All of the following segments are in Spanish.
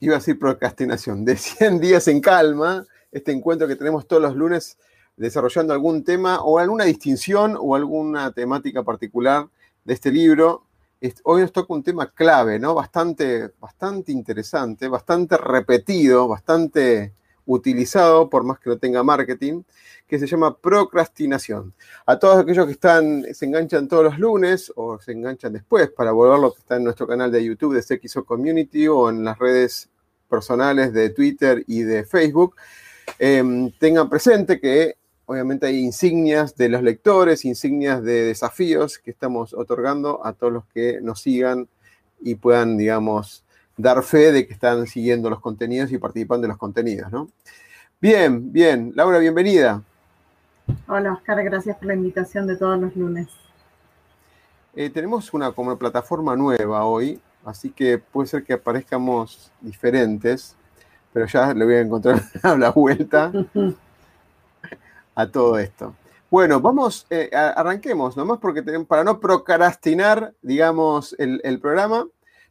iba a decir procrastinación, de 100 días en calma, este encuentro que tenemos todos los lunes desarrollando algún tema o alguna distinción o alguna temática particular de este libro. Hoy nos toca un tema clave, ¿no? Bastante, bastante interesante, bastante repetido, bastante utilizado, por más que no tenga marketing, que se llama procrastinación. A todos aquellos que están, se enganchan todos los lunes o se enganchan después para volver lo que está en nuestro canal de YouTube de CXO Community o en las redes personales de Twitter y de Facebook, em, tengan presente que obviamente hay insignias de los lectores, insignias de desafíos que estamos otorgando a todos los que nos sigan y puedan, digamos, dar fe de que están siguiendo los contenidos y participando en los contenidos, ¿no? Bien, bien. Laura, bienvenida. Hola, Oscar, gracias por la invitación de todos los lunes. Eh, tenemos una como plataforma nueva hoy, así que puede ser que aparezcamos diferentes, pero ya le voy a encontrar la vuelta a todo esto. Bueno, vamos, eh, arranquemos, nomás porque para no procrastinar, digamos, el, el programa,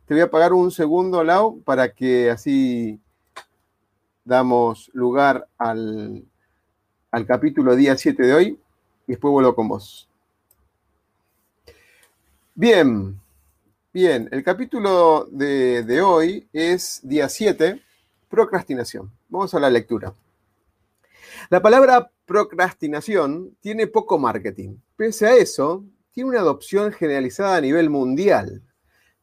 te voy a pagar un segundo, Lau, para que así damos lugar al, capítulo día 7 de hoy y después vuelvo con vos. Bien, bien, el capítulo de, de hoy es día 7, procrastinación. Vamos a la lectura. La palabra procrastinación tiene poco marketing. Pese a eso, tiene una adopción generalizada a nivel mundial.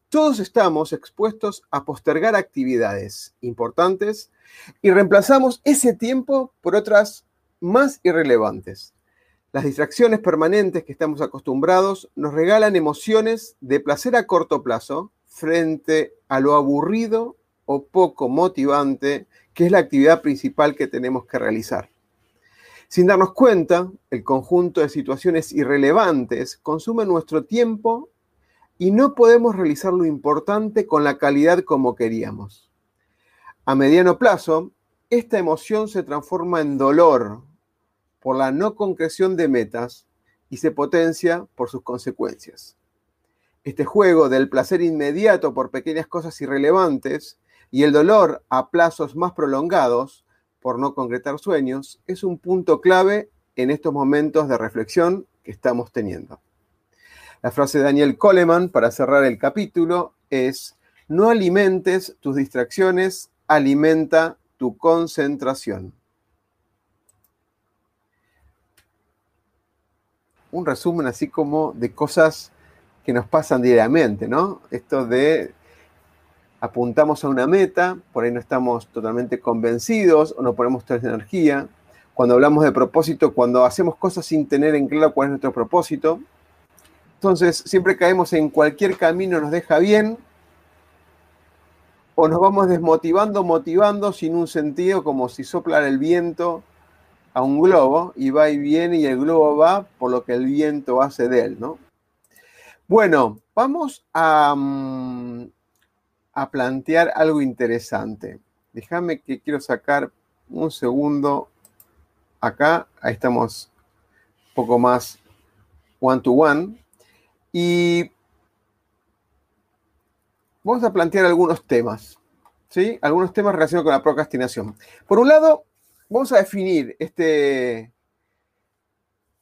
Todos estamos expuestos a postergar actividades importantes y reemplazamos ese tiempo por otras más irrelevantes. Las distracciones permanentes que estamos acostumbrados nos regalan emociones de placer a corto plazo frente a lo aburrido o poco motivante que es la actividad principal que tenemos que realizar. Sin darnos cuenta, el conjunto de situaciones irrelevantes consume nuestro tiempo y no podemos realizar lo importante con la calidad como queríamos. A mediano plazo, esta emoción se transforma en dolor por la no concreción de metas y se potencia por sus consecuencias. Este juego del placer inmediato por pequeñas cosas irrelevantes y el dolor a plazos más prolongados por no concretar sueños es un punto clave en estos momentos de reflexión que estamos teniendo. La frase de Daniel Coleman para cerrar el capítulo es, no alimentes tus distracciones, alimenta tu concentración. Un resumen así como de cosas que nos pasan diariamente, ¿no? Esto de apuntamos a una meta, por ahí no estamos totalmente convencidos o no ponemos toda esa energía. Cuando hablamos de propósito, cuando hacemos cosas sin tener en claro cuál es nuestro propósito, entonces, siempre caemos en cualquier camino nos deja bien, o nos vamos desmotivando, motivando sin un sentido, como si soplara el viento a un globo y va y viene y el globo va por lo que el viento hace de él, ¿no? Bueno, vamos a, mm, a plantear algo interesante. Déjame que quiero sacar un segundo acá. Ahí estamos un poco más one to one. Y vamos a plantear algunos temas, ¿sí? Algunos temas relacionados con la procrastinación. Por un lado, vamos a definir este,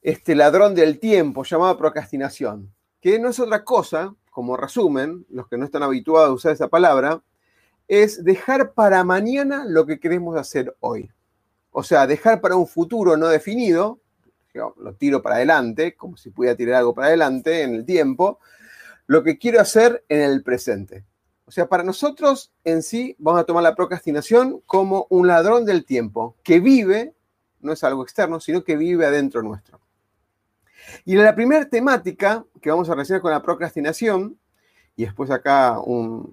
este ladrón del tiempo llamado procrastinación, que no es otra cosa, como resumen, los que no están habituados a usar esa palabra, es dejar para mañana lo que queremos hacer hoy. o sea, dejar para un futuro no definido, lo tiro para adelante, como si pudiera tirar algo para adelante en el tiempo, lo que quiero hacer en el presente. O sea, para nosotros en sí vamos a tomar la procrastinación como un ladrón del tiempo que vive, no es algo externo, sino que vive adentro nuestro. Y la primera temática que vamos a relacionar con la procrastinación, y después acá una,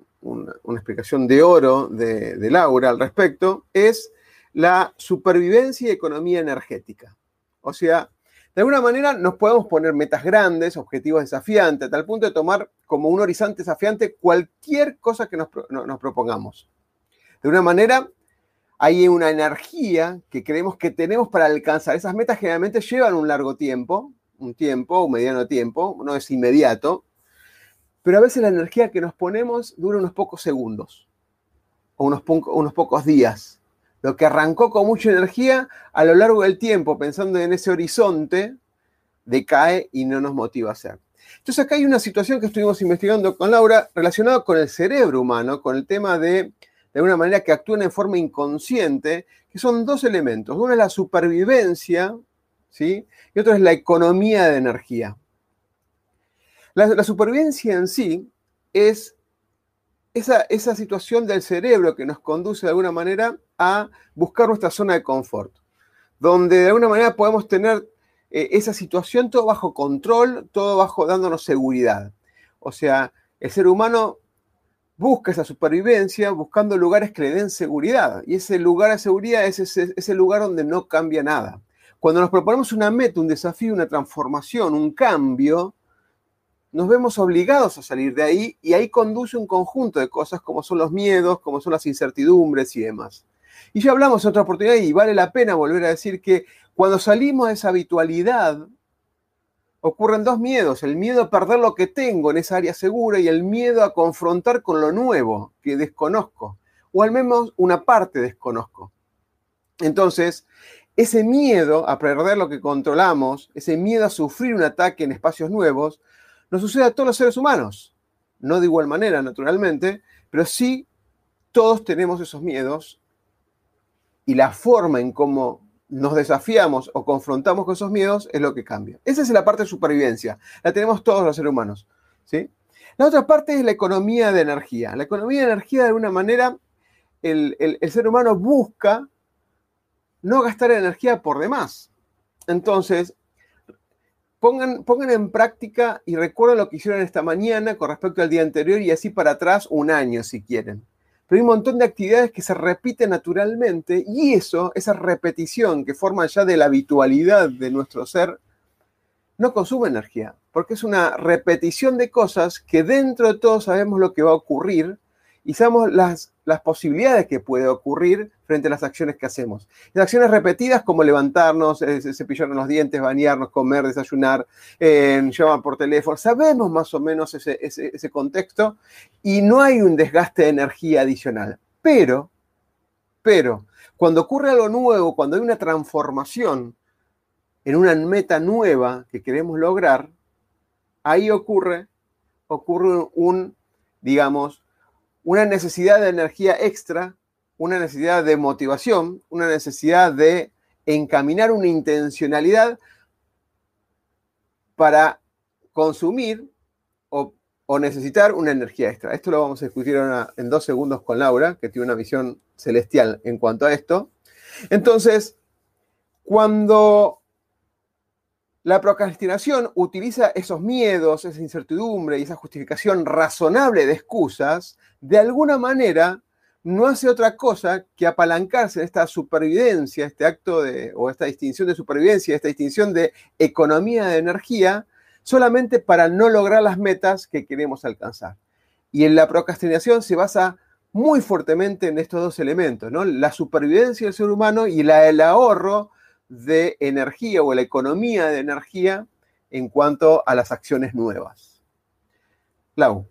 explicación de oro de, de Laura al respecto, es la supervivencia y economía energética. O sea, de alguna manera nos podemos poner metas grandes, objetivos desafiantes, a tal punto de tomar como un horizonte desafiante cualquier cosa que nos, propongamos. De una manera, hay una energía que creemos que tenemos para alcanzar. Esas metas generalmente llevan un largo tiempo, un tiempo, un mediano tiempo, no es inmediato, pero a veces la energía que nos ponemos dura unos pocos segundos o unos, unos pocos días lo que arrancó con mucha energía a lo largo del tiempo, pensando en ese horizonte, decae y no nos motiva a hacer. Entonces acá hay una situación que estuvimos investigando con Laura relacionada con el cerebro humano, con el tema de, de alguna manera, que actúan en forma inconsciente, que son dos elementos. Uno es la supervivencia, ¿sí? Y otro es la economía de energía. la supervivencia en sí es esa, situación del cerebro que nos conduce de alguna manera a buscar nuestra zona de confort, donde de alguna manera podemos tener eh, esa situación todo bajo control, todo bajo dándonos seguridad. O sea, el ser humano busca esa supervivencia buscando lugares que le den seguridad. Y ese lugar de seguridad es ese, ese lugar donde no cambia nada. Cuando nos proponemos una meta, un desafío, una transformación, un cambio, nos vemos obligados a salir de ahí y ahí conduce un conjunto de cosas como son los miedos, como son las incertidumbres y demás. Y ya hablamos en otra oportunidad y vale la pena volver a decir que cuando salimos de esa habitualidad, ocurren dos miedos, el miedo a perder lo que tengo en esa área segura y el miedo a confrontar con lo nuevo que desconozco, o al menos una parte desconozco. Entonces, ese miedo a perder lo que controlamos, ese miedo a sufrir un ataque en espacios nuevos, nos sucede a todos los seres humanos. No de igual manera, naturalmente, pero sí todos tenemos esos miedos y la forma en cómo nos desafiamos o confrontamos con esos miedos es lo que cambia. Esa es la parte de supervivencia. La tenemos todos los seres humanos. ¿sí? La otra parte es la economía de energía. La economía de energía, de alguna manera, el, el ser humano busca no gastar energía por demás. Entonces, Pongan, en práctica y recuerden lo que hicieron esta mañana con respecto al día anterior y así para atrás un año si quieren. Pero hay un montón de actividades que se repiten naturalmente y eso, esa repetición que forma ya de la habitualidad de nuestro ser, no consume energía, porque es una repetición de cosas que dentro de todo sabemos lo que va a ocurrir y sabemos las, las posibilidades que puede ocurrir frente a las acciones que hacemos. Las acciones repetidas como levantarnos, eh, cepillarnos los dientes, bañarnos, comer, desayunar, llamar por teléfono, sabemos más o menos ese, ese contexto y no hay un desgaste de energía adicional. Pero, pero, cuando ocurre algo nuevo, cuando hay una transformación en una meta nueva que queremos lograr, ahí ocurre, ocurre un, digamos, una necesidad de energía extra, una necesidad de motivación, una necesidad de encaminar una intencionalidad para consumir o, necesitar una energía extra. Esto lo vamos a discutir en dos segundos con Laura, que tiene una visión celestial en cuanto a esto. Entonces, cuando la procrastinación utiliza esos miedos, esa incertidumbre y esa justificación razonable de excusas, de alguna manera no hace otra cosa que apalancarse en esta supervivencia, este acto de, o esta distinción de supervivencia, esta distinción de economía de energía, solamente para no lograr las metas que queremos alcanzar. Y en la procrastinación se basa muy fuertemente en estos dos elementos, ¿no? La supervivencia del ser humano y la, el ahorro de energía o la economía de energía en cuanto a las acciones nuevas. Lau.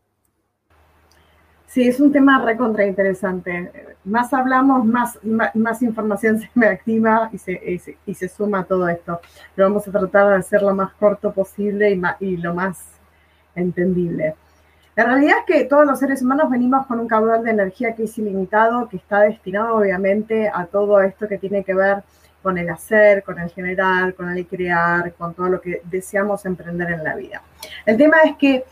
Sí, es un tema recontra interesante. Más hablamos, más, más, información se me activa y se, y se, suma todo esto. Pero vamos a tratar de hacer lo más corto posible y, y lo más entendible. La realidad es que todos los seres humanos venimos con un caudal de energía que es ilimitado, que está destinado obviamente a todo esto que tiene que ver con el hacer, con el generar, con el crear, con todo lo que deseamos emprender en la vida. El tema es que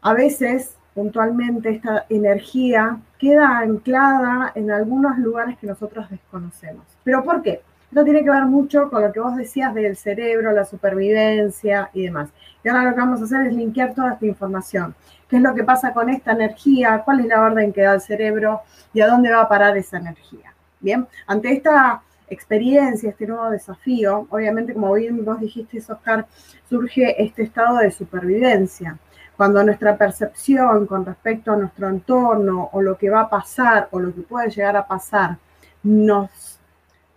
a veces, puntualmente, esta energía queda anclada en algunos lugares que nosotros desconocemos. ¿Pero por qué? Esto tiene que ver mucho con lo que vos decías del cerebro, la supervivencia y demás. Y ahora lo que vamos a hacer es linkear toda esta información. ¿Qué es lo que pasa con esta energía? ¿Cuál es la orden que da el cerebro? ¿Y a dónde va a parar esa energía? Bien, ante esta experiencia, este nuevo desafío, obviamente, como bien vos dijiste, Oscar, surge este estado de supervivencia. Cuando nuestra percepción con respecto a nuestro entorno o lo que va a pasar o lo que puede llegar a pasar nos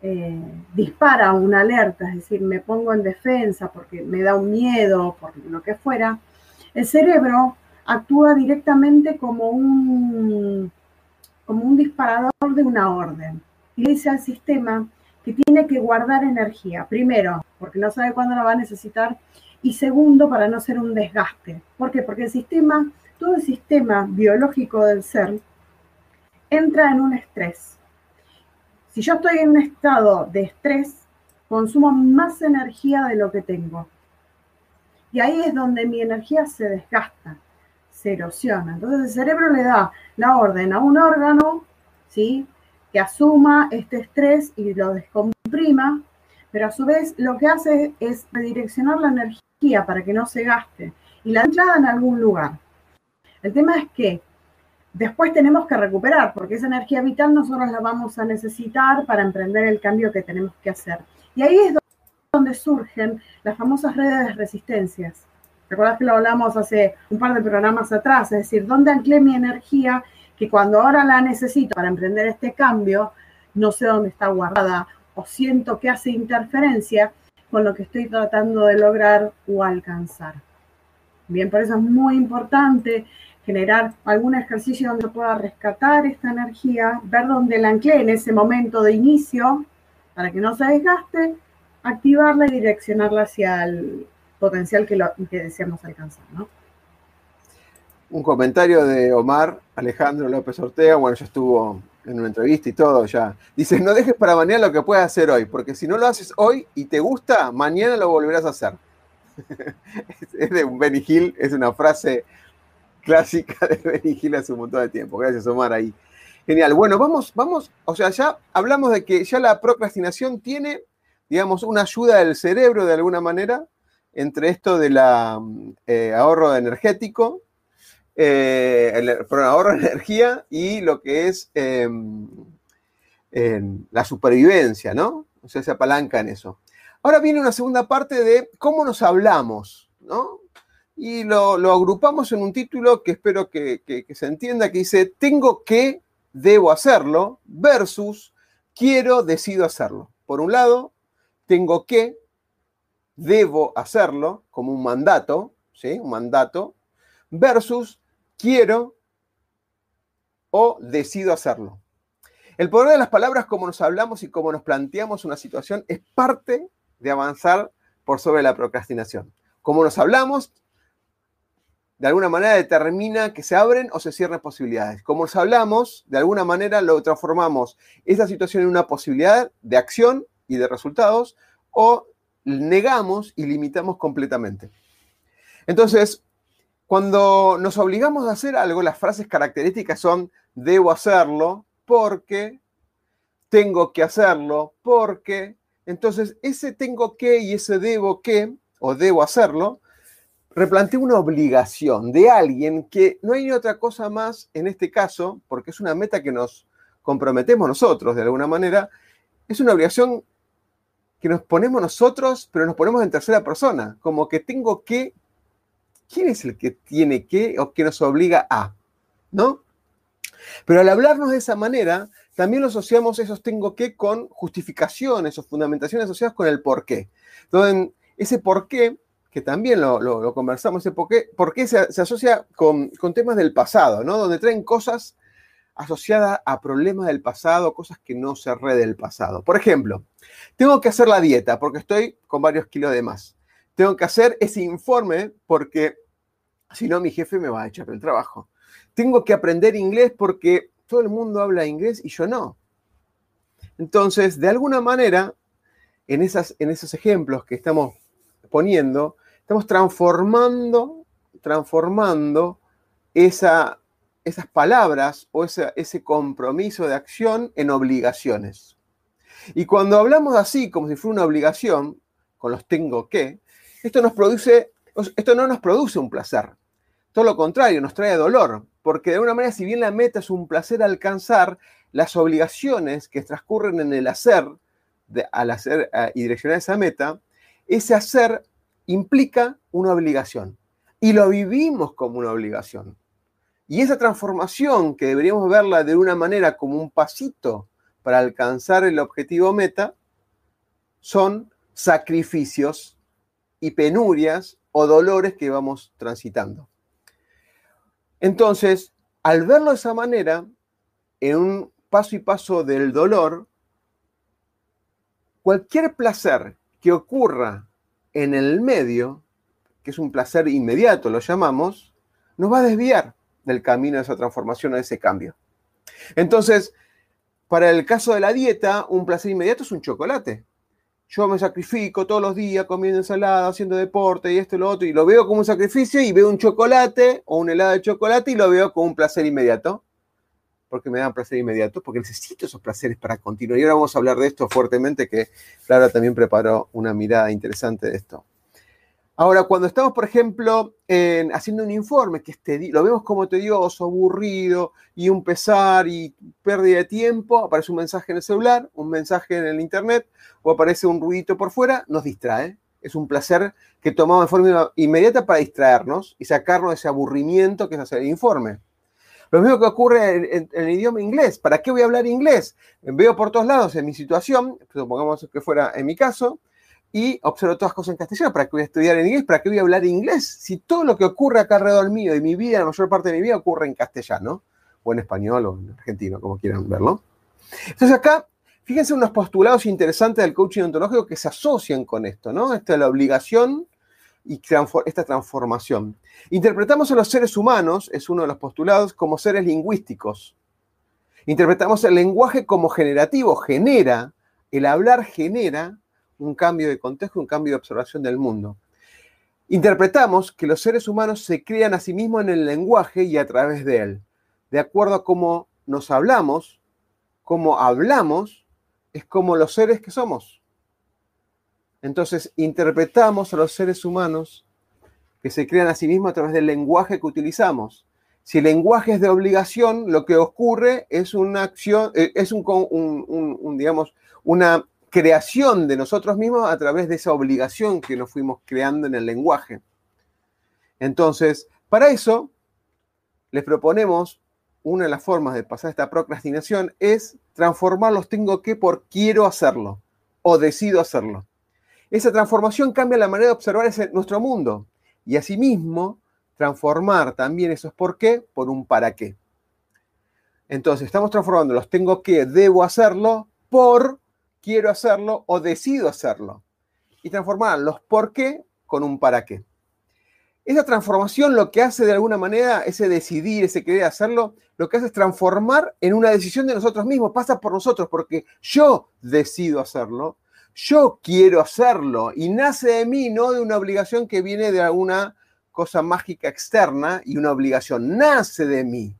eh, dispara una alerta, es decir, me pongo en defensa porque me da un miedo, por lo que fuera, el cerebro actúa directamente como un, como un disparador de una orden y dice al sistema que tiene que guardar energía. Primero, porque no sabe cuándo la va a necesitar. Y segundo, para no ser un desgaste. ¿Por qué? Porque el sistema, todo el sistema biológico del ser, entra en un estrés. Si yo estoy en un estado de estrés, consumo más energía de lo que tengo. Y ahí es donde mi energía se desgasta, se erosiona. Entonces el cerebro le da la orden a un órgano, ¿sí? Que asuma este estrés y lo descomprima, pero a su vez lo que hace es redireccionar la energía para que no se gaste y la entrada en algún lugar. El tema es que después tenemos que recuperar, porque esa energía vital nosotros la vamos a necesitar para emprender el cambio que tenemos que hacer. Y ahí es donde surgen las famosas redes de resistencias. ¿Recuerdas que lo hablamos hace un par de programas atrás? Es decir, ¿dónde anclé mi energía que cuando ahora la necesito para emprender este cambio, no sé dónde está guardada o siento que hace interferencia con lo que estoy tratando de lograr o alcanzar. Bien, por eso es muy importante generar algún ejercicio donde pueda rescatar esta energía, ver dónde la anclé en ese momento de inicio para que no se desgaste, activarla y direccionarla hacia el potencial que, lo, que deseamos alcanzar, ¿no? Un comentario de Omar Alejandro López Ortega, bueno, ya estuvo en una entrevista y todo ya. Dice, no dejes para mañana lo que puedas hacer hoy, porque si no lo haces hoy y te gusta, mañana lo volverás a hacer. es de un Hill, es una frase clásica de Benny Hill hace un montón de tiempo. Gracias, Omar, ahí. Genial. Bueno, vamos, vamos, o sea, ya hablamos de que ya la procrastinación tiene, digamos, una ayuda del cerebro de alguna manera entre esto del eh, ahorro energético eh, el, ahorro de energía y lo que es em, la supervivencia, ¿no? O sea, se apalanca en eso. Ahora viene una segunda parte de cómo nos hablamos, ¿no? Y lo, agrupamos en un título que espero que se entienda, que dice, tengo que, debo hacerlo, versus quiero, decido hacerlo. Por un lado, tengo que, debo hacerlo, como un mandato, ¿sí? Un mandato, versus quiero o decido hacerlo. El poder de las palabras, como nos hablamos y como nos planteamos una situación, es parte de avanzar por sobre la procrastinación. Como nos hablamos, de alguna manera determina que se abren o se cierren posibilidades. Como nos hablamos, de alguna manera lo transformamos esa situación en una posibilidad de acción y de resultados o negamos y limitamos completamente. Entonces, cuando nos obligamos a hacer algo, las frases características son debo hacerlo porque, tengo que hacerlo porque. Entonces, ese tengo que y ese debo que, o debo hacerlo, replantea una obligación de alguien que no hay ni otra cosa más en este caso, porque es una meta que nos comprometemos nosotros de alguna manera, es una obligación que nos ponemos nosotros, pero nos ponemos en tercera persona, como que tengo que ¿quién es el que tiene que o que nos obliga a? ¿No? Pero al hablarnos de esa manera, también lo asociamos esos tengo que con justificaciones o fundamentaciones asociadas con el por qué. Entonces, ese por qué, que también lo, conversamos, ese por qué, por qué se, asocia con, con, temas del pasado, ¿no? Donde traen cosas asociadas a problemas del pasado, cosas que no cerré del pasado. Por ejemplo, tengo que hacer la dieta porque estoy con varios kilos de más tengo que hacer ese informe porque Si no, mi jefe me va a echar del trabajo. Tengo que aprender inglés porque todo el mundo habla inglés y yo no. Entonces, de alguna manera, en, esas, en esos ejemplos que estamos poniendo, estamos transformando, transformando esa, esas palabras o ese compromiso de acción en obligaciones. Y cuando hablamos así, como si fuera una obligación, con los tengo que, esto, nos produce, esto no nos produce un placer. Todo lo contrario, nos trae dolor, porque de alguna manera, si bien la meta es un placer alcanzar, las obligaciones que transcurren en el hacer, al hacer y direccionar esa meta, ese hacer implica una obligación. Y lo vivimos como una obligación. Y esa transformación, que deberíamos verla de una manera como un pasito para alcanzar el objetivo meta, son sacrificios y penurias o dolores que vamos transitando. Entonces, al verlo de esa manera, en un paso y paso del dolor, cualquier placer que ocurra en el medio, que es un placer inmediato, lo llamamos, nos va a desviar del camino de esa transformación, de ese cambio. Entonces, para el caso de la dieta, un placer inmediato es un chocolate. Yo me sacrifico todos los días comiendo ensalada, haciendo deporte y esto y lo otro, y lo veo como un sacrificio y veo un chocolate o un helado de chocolate y lo veo como un placer inmediato. Porque me dan placer inmediato, porque necesito esos placeres para continuar. Y ahora vamos a hablar de esto fuertemente, que Clara también preparó una mirada interesante de esto. Ahora, cuando estamos, por ejemplo, haciendo un informe que lo vemos como tedioso, aburrido y un pesar y pérdida de tiempo, aparece un mensaje en el celular, un mensaje en el internet o aparece un ruidito por fuera, nos distrae. Es un placer que tomamos de forma inmediata para distraernos y sacarnos de ese aburrimiento que es hacer el informe. Lo mismo que ocurre en, en, el idioma inglés. ¿Para qué voy a hablar inglés? Veo por todos lados en mi situación, supongamos que fuera en mi caso, y observo todas las cosas en castellano. ¿Para qué voy a estudiar en inglés? ¿Para qué voy a hablar inglés? Si todo lo que ocurre acá alrededor mío y mi vida, la mayor parte de mi vida, ocurre en castellano, o en español, o en argentino, como quieran verlo. Entonces acá, fíjense unos postulados interesantes del coaching ontológico que se asocian con esto, ¿no? Esta es la obligación y esta transformación. Interpretamos a los seres humanos, es uno de los postulados, como seres lingüísticos. Interpretamos el lenguaje como generativo, genera, el hablar genera, un cambio de contexto, un cambio de observación del mundo. Interpretamos que los seres humanos se crean a sí mismos en el lenguaje y a través de él. De acuerdo a cómo nos hablamos, cómo hablamos, es como los seres que somos. Entonces, interpretamos a los seres humanos que se crean a sí mismos a través del lenguaje que utilizamos. Si el lenguaje es de obligación, lo que ocurre es una acción, eh, es un, un digamos, una creación de nosotros mismos a través de esa obligación que nos fuimos creando en el lenguaje. Entonces, para eso, les proponemos una de las formas de pasar esta procrastinación es transformar los tengo que por quiero hacerlo o decido hacerlo. Esa transformación cambia la manera de observar nuestro mundo y asimismo transformar también esos por qué por un para qué. Entonces, estamos transformando los tengo que, debo hacerlo por quiero hacerlo o decido hacerlo. Y transformar los por qué con un para qué. Esa transformación lo que hace de alguna manera, ese decidir, ese querer hacerlo, lo que hace es transformar en una decisión de nosotros mismos, pasa por nosotros, porque yo decido hacerlo, yo quiero hacerlo, y nace de mí, no de una obligación que viene de alguna cosa mágica externa y una obligación, nace de mí.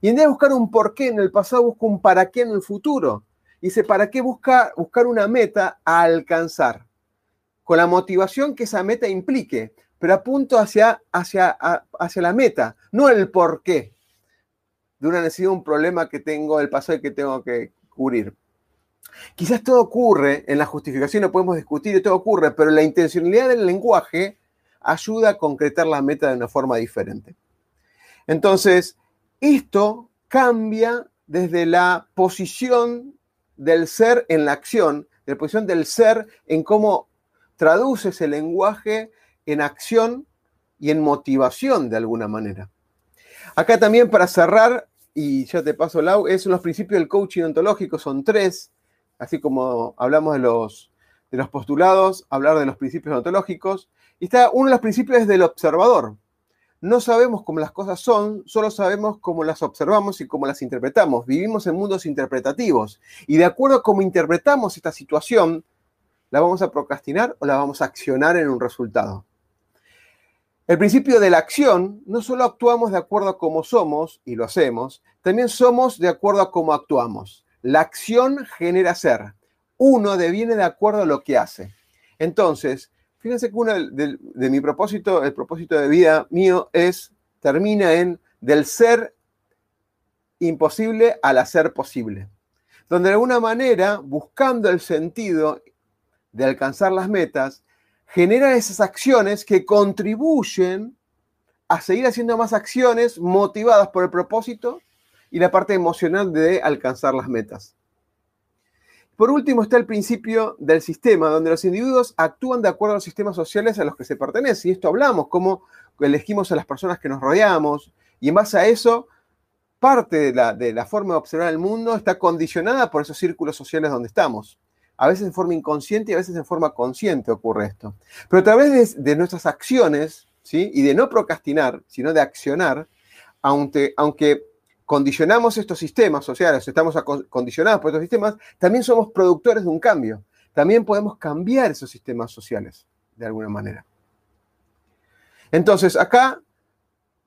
Y en vez de buscar un por qué en el pasado, busco un para qué en el futuro. Dice, ¿para qué buscar, buscar una meta a alcanzar? Con la motivación que esa meta implique, pero apunto hacia, hacia, hacia la meta, no el por qué de una necesidad, un problema que tengo del pasado que tengo que cubrir. Quizás todo ocurre, en la justificación no podemos discutir y todo ocurre, pero la intencionalidad del lenguaje ayuda a concretar la meta de una forma diferente. Entonces, esto cambia desde la posición del ser en la acción, de la posición del ser en cómo traduce ese lenguaje en acción y en motivación de alguna manera. Acá también para cerrar, y ya te paso, Lau, es los principios del coaching ontológico, son tres, así como hablamos de los, de los postulados, hablar de los principios ontológicos, y está uno de los principios del observador. No sabemos cómo las cosas son, solo sabemos cómo las observamos y cómo las interpretamos. Vivimos en mundos interpretativos y de acuerdo a cómo interpretamos esta situación, la vamos a procrastinar o la vamos a accionar en un resultado. El principio de la acción, no solo actuamos de acuerdo a cómo somos, y lo hacemos, también somos de acuerdo a cómo actuamos. La acción genera ser. Uno deviene de acuerdo a lo que hace. Entonces, fíjense que uno de, mi propósito, el propósito de vida mío es, termina en del ser imposible al hacer posible. Donde de alguna manera, buscando el sentido de alcanzar las metas, generan esas acciones que contribuyen a seguir haciendo más acciones motivadas por el propósito y la parte emocional de alcanzar las metas. Por último está el principio del sistema, donde los individuos actúan de acuerdo a los sistemas sociales a los que se pertenecen. Y esto hablamos, cómo elegimos a las personas que nos rodeamos, y en base a eso, parte de la, forma de observar el mundo está condicionada por esos círculos sociales donde estamos. A veces en forma inconsciente y a veces en forma consciente ocurre esto. Pero a través de, nuestras acciones, ¿sí? Y de no procrastinar, sino de accionar, aunque condicionamos estos sistemas sociales, estamos condicionados por estos sistemas, también somos productores de un cambio. También podemos cambiar esos sistemas sociales, de alguna manera. Entonces, acá,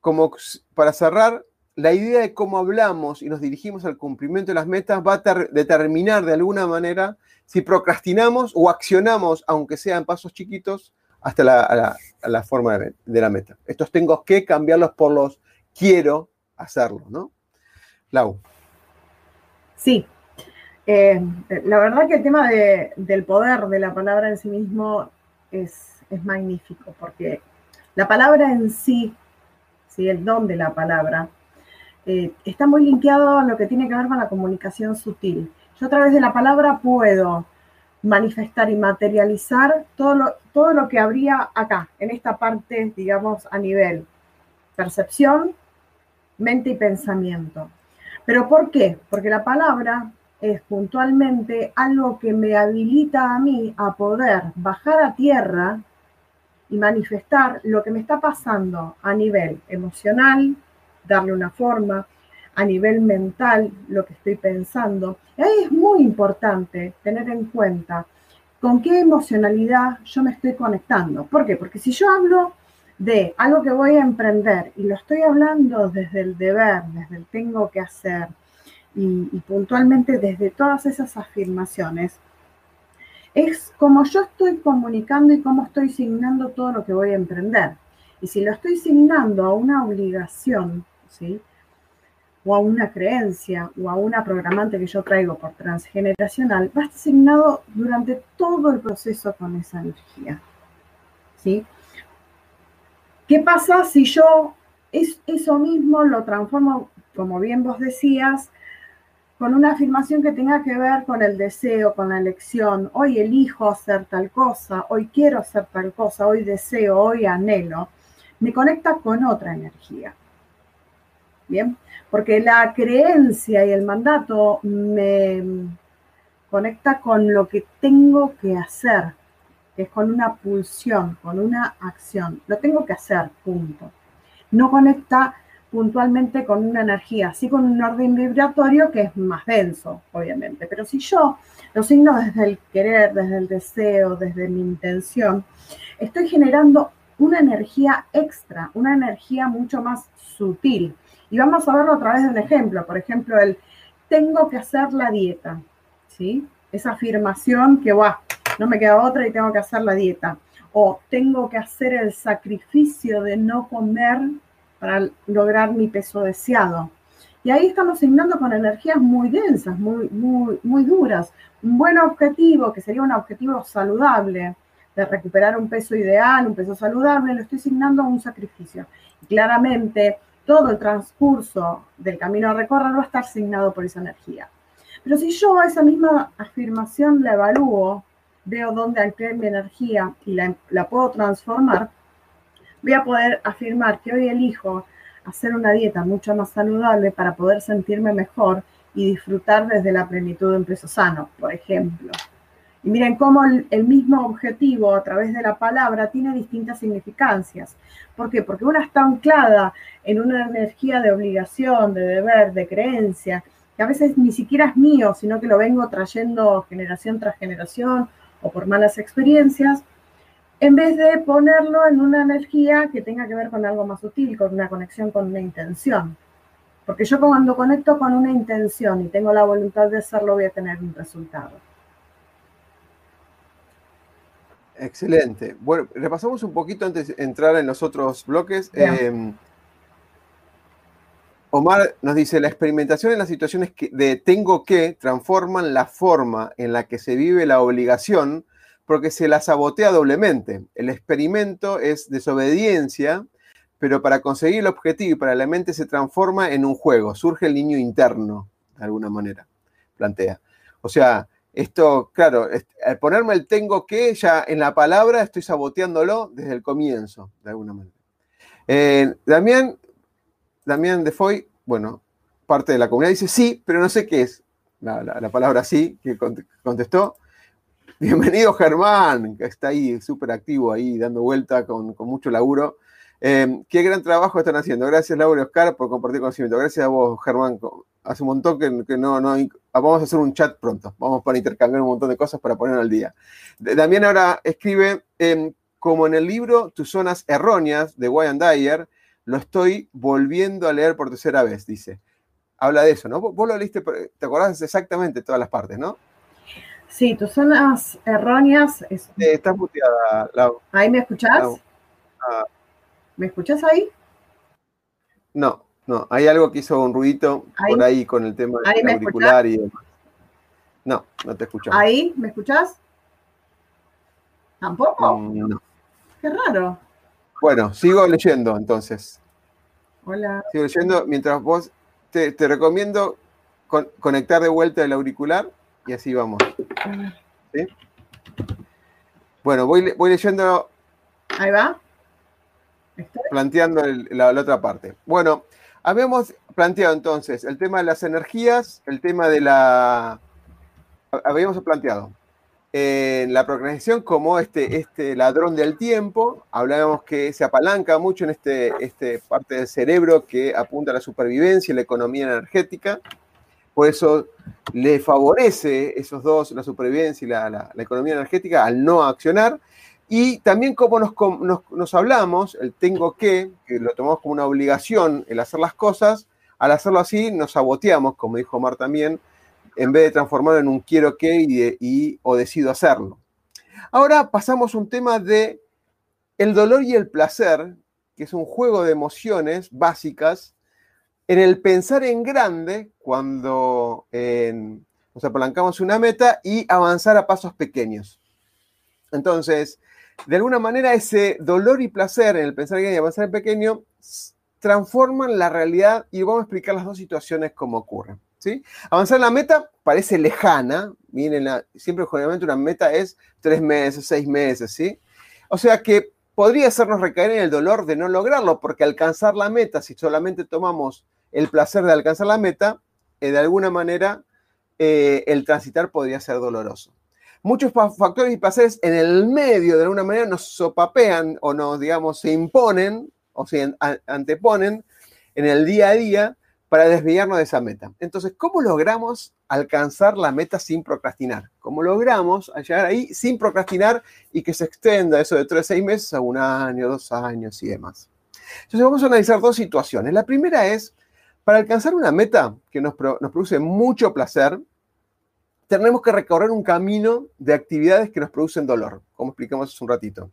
como para cerrar, la idea de cómo hablamos y nos dirigimos al cumplimiento de las metas va a determinar de alguna manera si procrastinamos o accionamos, aunque sean pasos chiquitos, hasta la, forma de, la meta. Estos tengo que cambiarlos por los quiero hacerlo, ¿no? Lau. Sí. Eh, la verdad que el tema del poder de la palabra en sí mismo es, es magnífico, porque la palabra en sí, ¿sí? el don de la palabra, eh, está muy linkeado a lo que tiene que ver con la comunicación sutil. Yo a través de la palabra puedo manifestar y materializar todo lo, todo lo que habría acá, en esta parte, digamos, a nivel percepción, mente y pensamiento. ¿Pero por qué? Porque la palabra es puntualmente algo que me habilita a mí a poder bajar a tierra y manifestar lo que me está pasando a nivel emocional, darle una forma, a nivel mental, lo que estoy pensando. Ahí es muy importante tener en cuenta con qué emocionalidad yo me estoy conectando. ¿Por qué? Porque si yo hablo de algo que voy a emprender y lo estoy hablando desde el deber, desde el tengo que hacer y, puntualmente desde todas esas afirmaciones, es como yo estoy comunicando y cómo estoy signando todo lo que voy a emprender. Y si lo estoy signando a una obligación, ¿sí? o a una creencia o a una programante que yo traigo por transgeneracional, va a estar asignado durante todo el proceso con esa energía. ¿Sí? ¿Qué pasa si yo es, eso mismo lo transformo, como bien vos decías, con una afirmación que tenga que ver con el deseo, con la elección? Hoy elijo hacer tal cosa, hoy quiero hacer tal cosa, hoy deseo, hoy anhelo. Me conecta con otra energía. Bien, porque la creencia y el mandato me conecta con lo que tengo que hacer, que es con una pulsión, con una acción. Lo tengo que hacer, punto. No conecta puntualmente con una energía, sí con un orden vibratorio que es más denso, obviamente. Pero si yo lo signo desde el querer, desde el deseo, desde mi intención, estoy generando una energía extra, una energía mucho más sutil, y vamos a verlo a través de un ejemplo. Por ejemplo, el tengo que hacer la dieta. ¿Sí? Esa afirmación que va, no me queda otra y tengo que hacer la dieta. O tengo que hacer el sacrificio de no comer para lograr mi peso deseado. Y ahí estamos signando con energías muy densas, muy, muy, muy duras. Un buen objetivo, que sería un objetivo saludable, de recuperar un peso ideal, un peso saludable, lo estoy signando a un sacrificio. Y claramente todo el transcurso del camino a recorrer va a estar asignado por esa energía. Pero si yo esa misma afirmación la evalúo, veo dónde anclé mi energía y la, la puedo transformar, voy a poder afirmar que hoy elijo hacer una dieta mucho más saludable para poder sentirme mejor y disfrutar desde la plenitud de un peso sano, por ejemplo. Y miren cómo el, mismo objetivo a través de la palabra tiene distintas significancias. ¿Por qué? Porque una está anclada en una energía de obligación, de deber, de creencia, que a veces ni siquiera es mío, sino que lo vengo trayendo generación tras generación o por malas experiencias, en vez de ponerlo en una energía que tenga que ver con algo más sutil, con una conexión con una intención. Porque yo cuando conecto con una intención y tengo la voluntad de hacerlo, voy a tener un resultado. Excelente. Bueno, repasamos un poquito antes de entrar en los otros bloques. Omar nos dice, la experimentación en las situaciones de tengo que transforman la forma en la que se vive la obligación porque se la sabotea doblemente. El experimento es desobediencia, pero para conseguir el objetivo y para la mente se transforma en un juego, surge el niño interno, de alguna manera, plantea. O sea, esto, claro, al ponerme el tengo que, ya en la palabra estoy saboteándolo desde el comienzo, de alguna manera. Eh, Damián, Damián de Foy, bueno, parte de la comunidad, dice sí, pero no sé qué es. La, palabra sí, que contestó. Bienvenido Germán, que está ahí súper activo, ahí dando vuelta con, mucho laburo. Eh, qué gran trabajo están haciendo. Gracias Laura y Oscar por compartir conocimiento. Gracias a vos, Germán. Hace un montón que, no, no, Vamos a hacer un chat pronto. Vamos para intercambiar un montón de cosas para poner al día. También ahora escribe, em, como en el libro Tus zonas erróneas de Wayne Dyer, lo estoy volviendo a leer por tercera vez, dice. Habla de eso, ¿no? Vos lo leíste, te acordás exactamente todas las partes, ¿no? Sí, tus zonas erróneas. Es... estás muteada, Lau. ¿Ahí me escuchás? Ah. ¿Me escuchás ahí? No, no. Hay algo que hizo un ruidito por ahí con el tema del auricular y demás. No, no te escuchamos. ¿Ahí? ¿Me escuchás? ¿Tampoco? Mm, no. Qué raro. Bueno, sigo leyendo entonces. Hola. Sigo leyendo mientras vos te, recomiendo conectar de vuelta el auricular y así vamos. Bueno, voy, voy leyendo. Ahí va. Planteando la, otra parte. Bueno, habíamos planteado entonces el tema de las energías, el tema de la. Habíamos planteado en la procrastinación como este, este ladrón del tiempo. Hablábamos que se apalanca mucho en este, este parte del cerebro que apunta a la supervivencia y la economía energética. Por eso le favorece esos dos, la supervivencia y la, economía energética, al no accionar. Y también como nos, hablamos, el tengo que, que lo tomamos como una obligación el hacer las cosas, al hacerlo así nos saboteamos, como dijo Omar también, en vez de transformarlo en un quiero que y, o decido hacerlo. Ahora pasamos a un tema de el dolor y el placer, que es un juego de emociones básicas en el pensar en grande, cuando nos apalancamos una meta y avanzar a pasos pequeños. Entonces, de alguna manera ese dolor y placer en el pensar en grande y avanzar en pequeño transforman la realidad y vamos a explicar las dos situaciones como ocurren. ¿Sí? Avanzar la meta parece lejana, miren, siempre generalmente una meta es tres meses, seis meses, ¿sí? O sea que podría hacernos recaer en el dolor de no lograrlo, porque alcanzar la meta, si solamente tomamos el placer de alcanzar la meta, eh, de alguna manera eh, el transitar podría ser doloroso. Muchos factores y placeres en el medio, de alguna manera, nos sopapean o nos, digamos, se imponen o se anteponen en el día a día para desviarnos de esa meta. Entonces, ¿cómo logramos alcanzar la meta sin procrastinar? ¿Cómo logramos llegar ahí sin procrastinar y que se extienda eso de tres, seis meses a un año, dos años y demás? Entonces, vamos a analizar dos situaciones. La primera es para alcanzar una meta que nos, produce mucho placer, tenemos que recorrer un camino de actividades que nos producen dolor, como explicamos hace un ratito.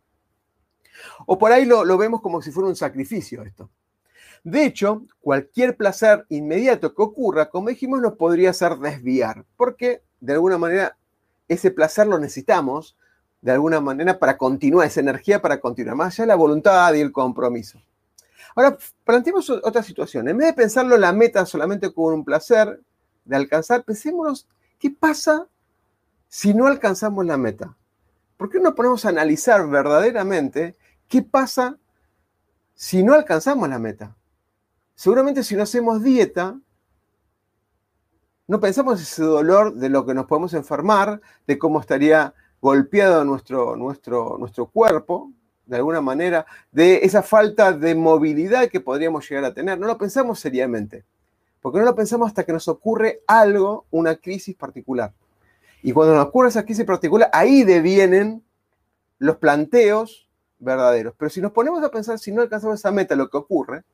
O por ahí lo, vemos como si fuera un sacrificio esto. De hecho, cualquier placer inmediato que ocurra, como dijimos, nos podría hacer desviar, porque de alguna manera ese placer lo necesitamos, de alguna manera, para continuar, esa energía para continuar, más allá de la voluntad y el compromiso. Ahora, planteemos otra situación. En vez de pensarlo la meta solamente como un placer de alcanzar, pensémonos qué pasa si no alcanzamos la meta. ¿Por qué no ponemos a analizar verdaderamente qué pasa si no alcanzamos la meta? Seguramente si no hacemos dieta, No pensamos ese dolor de lo que nos podemos enfermar, de cómo estaría golpeado nuestro, nuestro, nuestro cuerpo, de alguna manera, de esa falta de movilidad que podríamos llegar a tener. No lo pensamos seriamente, porque no lo pensamos hasta que nos ocurre algo, una crisis particular. Y cuando nos ocurre esa crisis particular, ahí devienen los planteos verdaderos. Pero si nos ponemos a pensar, si no alcanzamos esa meta, lo que ocurre,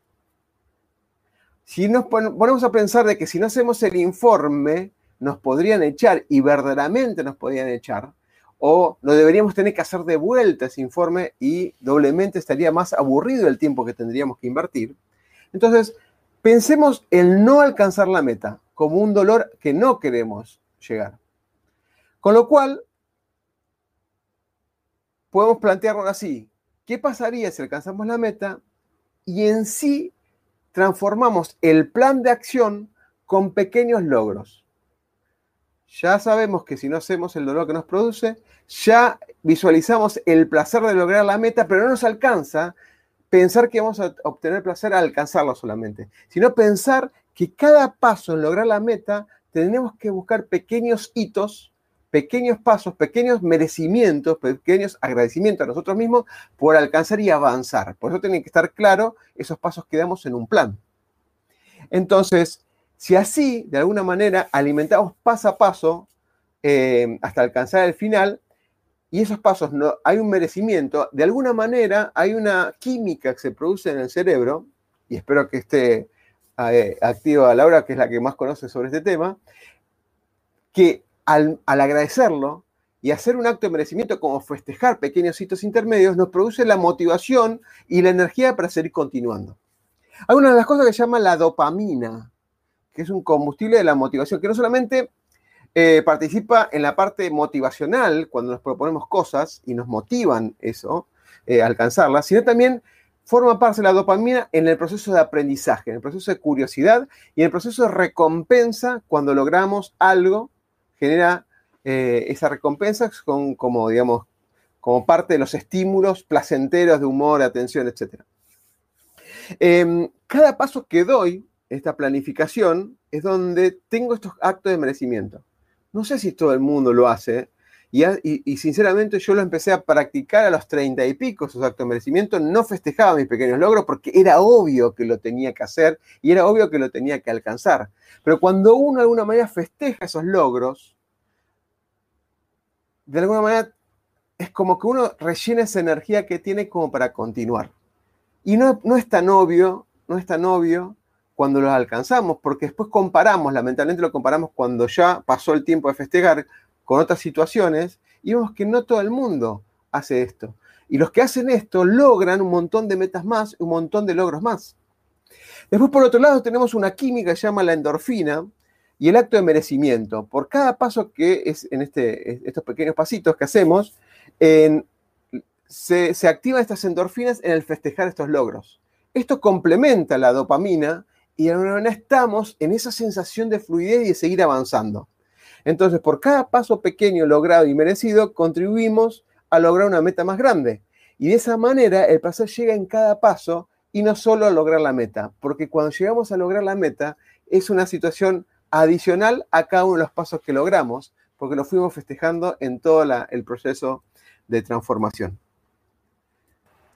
si nos ponemos a pensar de que si no hacemos el informe, nos podrían echar y verdaderamente nos podrían echar, o no deberíamos tener que hacer de vuelta ese informe y doblemente estaría más aburrido el tiempo que tendríamos que invertir. Entonces, pensemos el no alcanzar la meta como un dolor que no queremos llegar. Con lo cual, podemos plantearlo así. ¿Qué pasaría si alcanzamos la meta y en sí transformamos el plan de acción con pequeños logros? ya sabemos que si no hacemos el dolor que nos produce, ya visualizamos el placer de lograr la meta, pero no nos alcanza pensar que vamos a obtener placer al alcanzarlo solamente, sino pensar que cada paso en lograr la meta tenemos que buscar pequeños hitos, pequeños pasos, pequeños merecimientos, pequeños agradecimientos a nosotros mismos por alcanzar y avanzar. Por eso tienen que estar claros esos pasos que damos en un plan. Entonces, si así, de alguna manera, alimentamos paso a paso eh, hasta alcanzar el final, y esos pasos no, hay un merecimiento, de alguna manera hay una química que se produce en el cerebro, y espero que esté eh, activa Laura, que es la que más conoce sobre este tema, que al, agradecerlo y hacer un acto de merecimiento como festejar pequeños hitos intermedios, nos produce la motivación y la energía para seguir continuando. Hay una de las cosas que se llama la dopamina, que es un combustible de la motivación, que no solamente eh, participa en la parte motivacional cuando nos proponemos cosas y nos motivan eso, eh, alcanzarlas, sino también forma parte de la dopamina en el proceso de aprendizaje, en el proceso de curiosidad y en el proceso de recompensa cuando logramos algo, genera eh, esa recompensa con, como, digamos, como parte de los estímulos placenteros de humor, atención, etc. Em, cada paso que doy esta planificación, es donde tengo estos actos de merecimiento. No sé si todo el mundo lo hace, y, sinceramente yo lo empecé a practicar a los treinta y pico, esos actos de merecimiento, no festejaba mis pequeños logros porque era obvio que lo tenía que hacer y era obvio que lo tenía que alcanzar. Pero cuando uno de alguna manera festeja esos logros, de alguna manera es como que uno rellena esa energía que tiene como para continuar. Y no, no es tan obvio, no es tan obvio cuando los alcanzamos, porque después comparamos, lamentablemente lo comparamos cuando ya pasó el tiempo de festejar con otras situaciones y vemos que no todo el mundo hace esto. Y los que hacen esto logran un montón de metas más, un montón de logros más. Después, por otro lado, tenemos una química que se llama la endorfina y el acto de merecimiento. Por cada paso que es en este, estos pequeños pasitos que hacemos, se, se activan estas endorfinas en el festejar estos logros. Esto complementa la dopamina y de alguna manera estamos en esa sensación de fluidez y de seguir avanzando. Entonces, por cada paso pequeño logrado y merecido, contribuimos a lograr una meta más grande. Y de esa manera el placer llega en cada paso y no solo a lograr la meta, porque cuando llegamos a lograr la meta es una situación adicional a cada uno de los pasos que logramos, porque lo fuimos festejando en todo el proceso de transformación.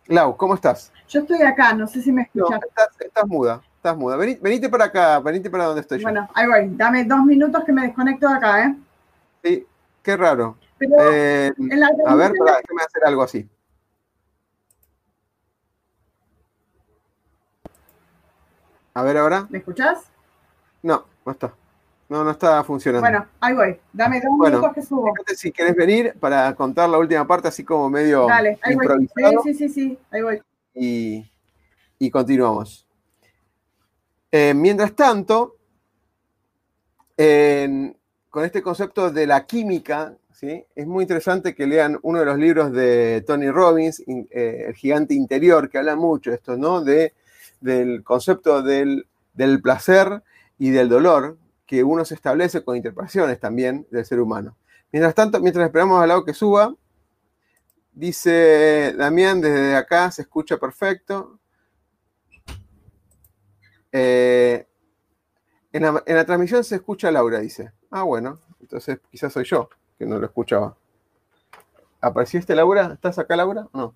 Lau, ¿cómo estás? Yo estoy acá, no sé si me escuchas. estás muda. Estás muda. venite para acá, venite para donde estoy yo. Bueno, ahí voy. Dame dos minutos que me desconecto de acá, ¿eh? Sí, qué raro. Eh, a ver, para, déjame hacer algo así. A ver ahora. ¿Me escuchás? No, no está. No, no está funcionando. Bueno, ahí voy. Dame dos minutos que subo. Fíjate si querés venir para contar la última parte, así como medio Dale, ahí improvisado. Voy. Sí, sí, sí, sí, ahí voy. Y, y continuamos. Eh, mientras tanto, con este concepto de la química, ¿sí? es muy interesante que lean uno de los libros de Tony Robbins, eh, El gigante interior, que habla mucho esto, ¿no? De, del concepto del, placer y del dolor que uno se establece con interpretaciones también del ser humano. Mientras tanto, mientras esperamos al lado que suba, dice Damián, desde acá se escucha perfecto. Eh, En la, transmisión se escucha Laura, dice. Ah, bueno, entonces quizás soy yo que no lo escuchaba. ¿Apareciste, Laura? ¿Estás acá, Laura? No.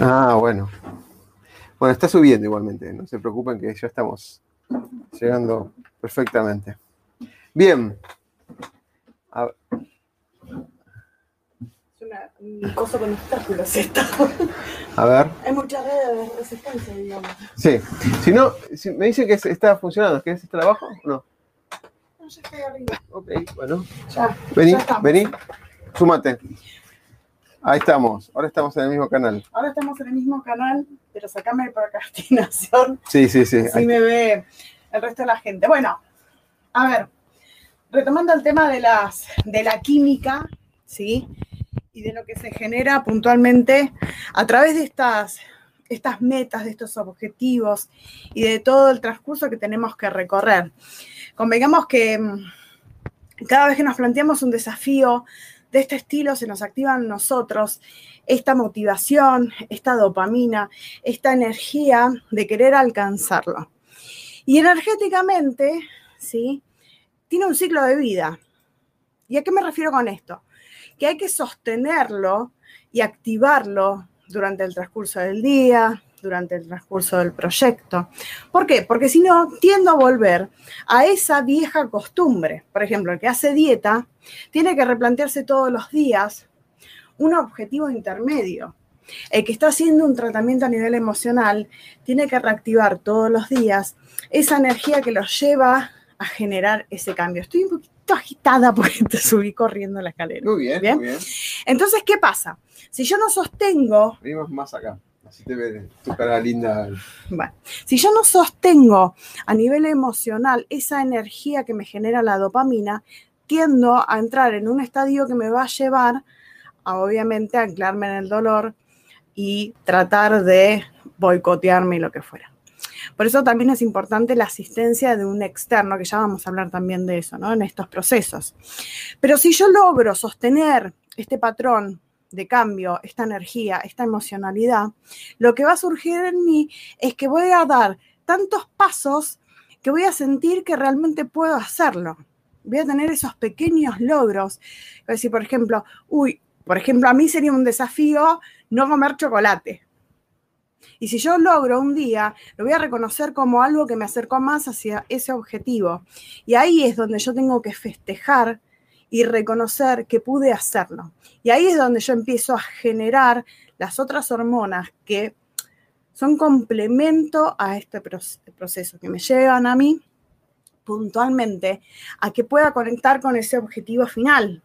Ah, bueno. Bueno, está subiendo igualmente, no se preocupen que ya estamos llegando perfectamente. Bien. A- Es una, coso con obstáculos esto. a ver. Hay muchas redes de resistencia, digamos. Sí. Si no, si me dicen que está funcionando, ¿querés estar abajo? No. No, ya estoy arriba. Ok, bueno. Ya. Vení, ya vení. Súmate. Ahí estamos. Ahora estamos en el mismo canal. Ahora estamos en el mismo canal, pero sacame de procrastinación. Sí, sí, sí. Así Ahí- me ve el resto de la gente. Bueno, a ver, retomando el tema de, las, de la química, ¿sí? Y de lo que se genera puntualmente a través de estas, estas metas, de estos objetivos y de todo el transcurso que tenemos que recorrer. Convengamos que mm, cada vez que nos planteamos un desafío de este estilo, se nos activa en nosotros esta motivación, esta dopamina, esta energía de querer alcanzarlo. Y energéticamente, ¿sí? Tiene un ciclo de vida. ¿Y a qué me refiero con esto? Que hay que sostenerlo y activarlo durante el transcurso del día, durante el transcurso del proyecto. ¿Por qué? Porque si no, tiendo a volver a esa vieja costumbre. Por ejemplo, el que hace dieta tiene que replantearse todos los días un objetivo intermedio. El que está haciendo un tratamiento a nivel emocional tiene que reactivar todos los días esa energía que los lleva a generar ese cambio. Estoy un poquito agitada porque te subí corriendo la escalera. Muy bien, Bien. muy bien. Entonces, ¿qué pasa? Si yo no sostengo, Venimos más acá. Así te ve tu cara linda. bueno, si yo no sostengo a nivel emocional esa energía que me genera la dopamina, tiendo a entrar en un estadio que me va a llevar a obviamente anclarme en el dolor y tratar de boicotearme y lo que fuera. Por eso también es importante la asistencia de un externo, que ya vamos a hablar también de eso, ¿no? En estos procesos. Pero si yo logro sostener este patrón de cambio, esta energía, esta emocionalidad, lo que va a surgir en mí es que voy a dar tantos pasos que voy a sentir que realmente puedo hacerlo. Voy a tener esos pequeños logros. Es decir, por ejemplo, uy, por ejemplo, a mí sería un desafío no comer chocolate. Y si yo logro un día, lo voy a reconocer como algo que me acercó más hacia ese objetivo. Y ahí es donde yo tengo que festejar y reconocer que pude hacerlo. Y ahí es donde yo empiezo a generar las otras hormonas que son complemento a este proceso, que me llevan a mí puntualmente a que pueda conectar con ese objetivo final.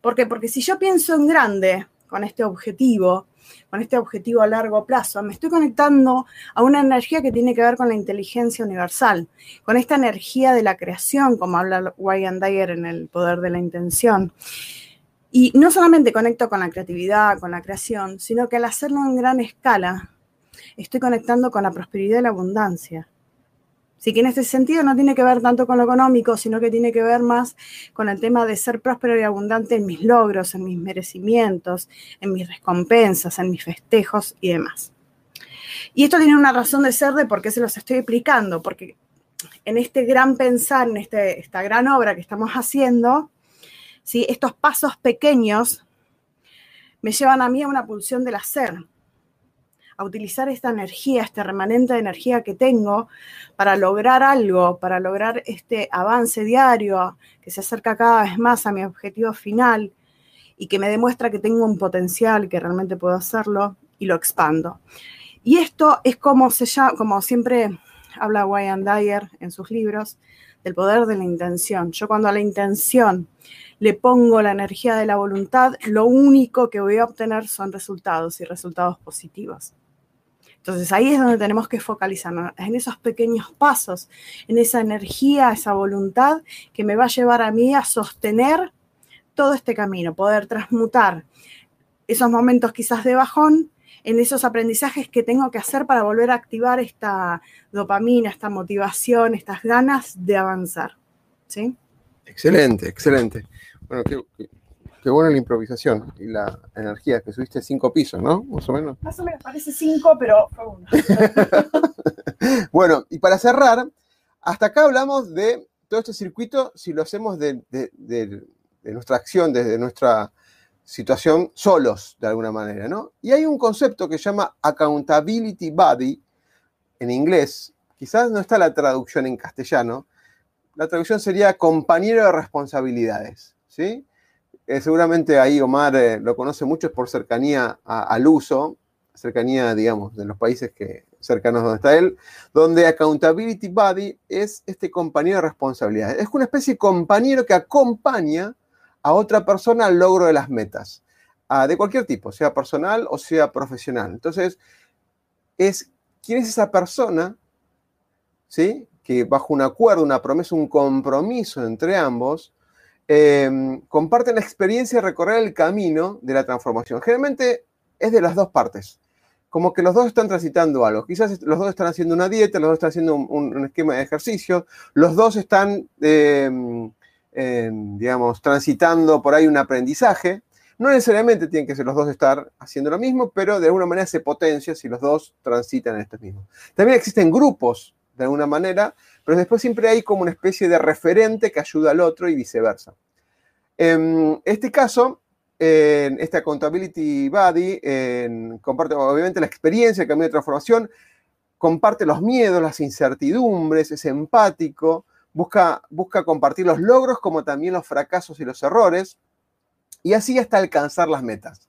¿Por qué? Porque si yo pienso en grande con este objetivo, con este objetivo a largo plazo, me estoy conectando a una energía que tiene que ver con la inteligencia universal, con esta energía de la creación, como habla Wayne Dyer en El Poder de la Intención. Y no solamente conecto con la creatividad, con la creación, sino que al hacerlo en gran escala, estoy conectando con la prosperidad y la abundancia. Así que en este sentido no tiene que ver tanto con lo económico, sino que tiene que ver más con el tema de ser próspero y abundante en mis logros, en mis merecimientos, en mis recompensas, en mis festejos y demás. Y esto tiene una razón de ser de por qué se los estoy explicando, porque en este gran pensar, en este, esta gran obra que estamos haciendo, ¿sí? estos pasos pequeños me llevan a mí a una pulsión del hacer, a utilizar esta energía, este remanente de energía que tengo para lograr algo, para lograr este avance diario que se acerca cada vez más a mi objetivo final y que me demuestra que tengo un potencial, que realmente puedo hacerlo y lo expando. Y esto es como, se llama, como siempre habla Wayne Dyer en sus libros, del poder de la intención. Yo cuando a la intención le pongo la energía de la voluntad, lo único que voy a obtener son resultados y resultados positivos. Entonces ahí es donde tenemos que focalizarnos, en esos pequeños pasos, en esa energía, esa voluntad que me va a llevar a mí a sostener todo este camino, poder transmutar esos momentos quizás de bajón en esos aprendizajes que tengo que hacer para volver a activar esta dopamina, esta motivación, estas ganas de avanzar. ¿Sí? Excelente, excelente. Bueno, qué, qué, buena la improvisación y la energía, que subiste cinco pisos, ¿no? Más o menos. Más o menos, parece cinco, pero fue uno. bueno, y para cerrar, hasta acá hablamos de todo este circuito si lo hacemos de, nuestra acción, desde nuestra situación solos, de alguna manera, ¿no? Y hay un concepto que se llama accountability body, en inglés, quizás no está la traducción en castellano, la traducción sería compañero de responsabilidades, ¿sí? Eh, seguramente ahí Omar eh, lo conoce mucho por cercanía al uso, cercanía, digamos, de los países que, cercanos donde está él, donde Accountability Buddy es este compañero de responsabilidades. Es una especie de compañero que acompaña a otra persona al logro de las metas, de cualquier tipo, sea personal o sea profesional. Entonces, es quién es esa persona, ¿sí? Que bajo un acuerdo, una promesa, un compromiso entre ambos, eh, comparten la experiencia de recorrer el camino de la transformación. Generalmente es de las dos partes como que los dos están transitando algo. Quizás los dos están haciendo una dieta, los dos están haciendo un, esquema de ejercicio, los dos están, em, digamos, transitando por ahí un aprendizaje. No necesariamente tienen que ser los dos estar haciendo lo mismo, pero de alguna manera se potencia si los dos transitan en esto mismo. También existen grupos, de alguna manera, pero después siempre hay como una especie de referente que ayuda al otro y viceversa. En este caso, en este Accountability Buddy comparte obviamente la experiencia, el camino de transformación, comparte los miedos, las incertidumbres, es empático, busca, busca compartir los logros como también los fracasos y los errores, y así hasta alcanzar las metas.